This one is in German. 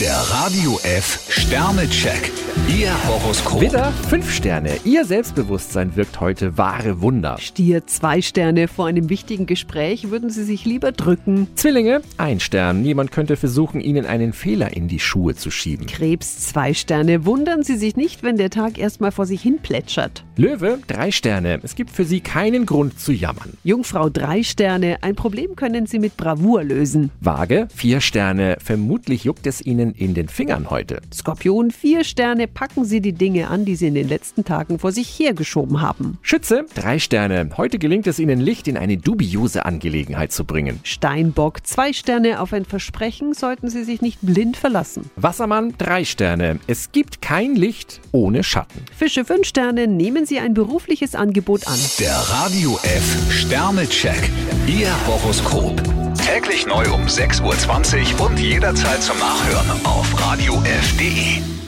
Der Radio F Sternecheck. Ihr Horoskop. Widder, 5 Sterne. Ihr Selbstbewusstsein wirkt heute wahre Wunder. Stier zwei Sterne. Vor einem wichtigen Gespräch würden Sie sich lieber drücken. Zwillinge, ein Stern. Niemand könnte versuchen, Ihnen einen Fehler in die Schuhe zu schieben. Krebs zwei Sterne. Wundern Sie sich nicht, wenn der Tag erstmal vor sich hin plätschert. Löwe, drei Sterne. Es gibt für Sie keinen Grund zu jammern. Jungfrau drei Sterne. Ein Problem können Sie mit Bravour lösen. Waage, vier Sterne. Vermutlich juckt es Ihnen in den Fingern heute. Skorpion vier Sterne. Packen Sie die Dinge an, die Sie in den letzten Tagen vor sich hergeschoben haben. Schütze, drei Sterne. Heute gelingt es Ihnen, Licht in eine dubiose Angelegenheit zu bringen. Steinbock zwei Sterne. Auf ein Versprechen sollten Sie sich nicht blind verlassen. Wassermann, drei Sterne. Es gibt kein Licht ohne Schatten. Fische fünf Sterne. Nehmen Sie ein berufliches Angebot an. Der Radio F Sternecheck. Ihr Horoskop. Täglich neu um 6.20 Uhr und jederzeit zum Nachhören auf radiof.de.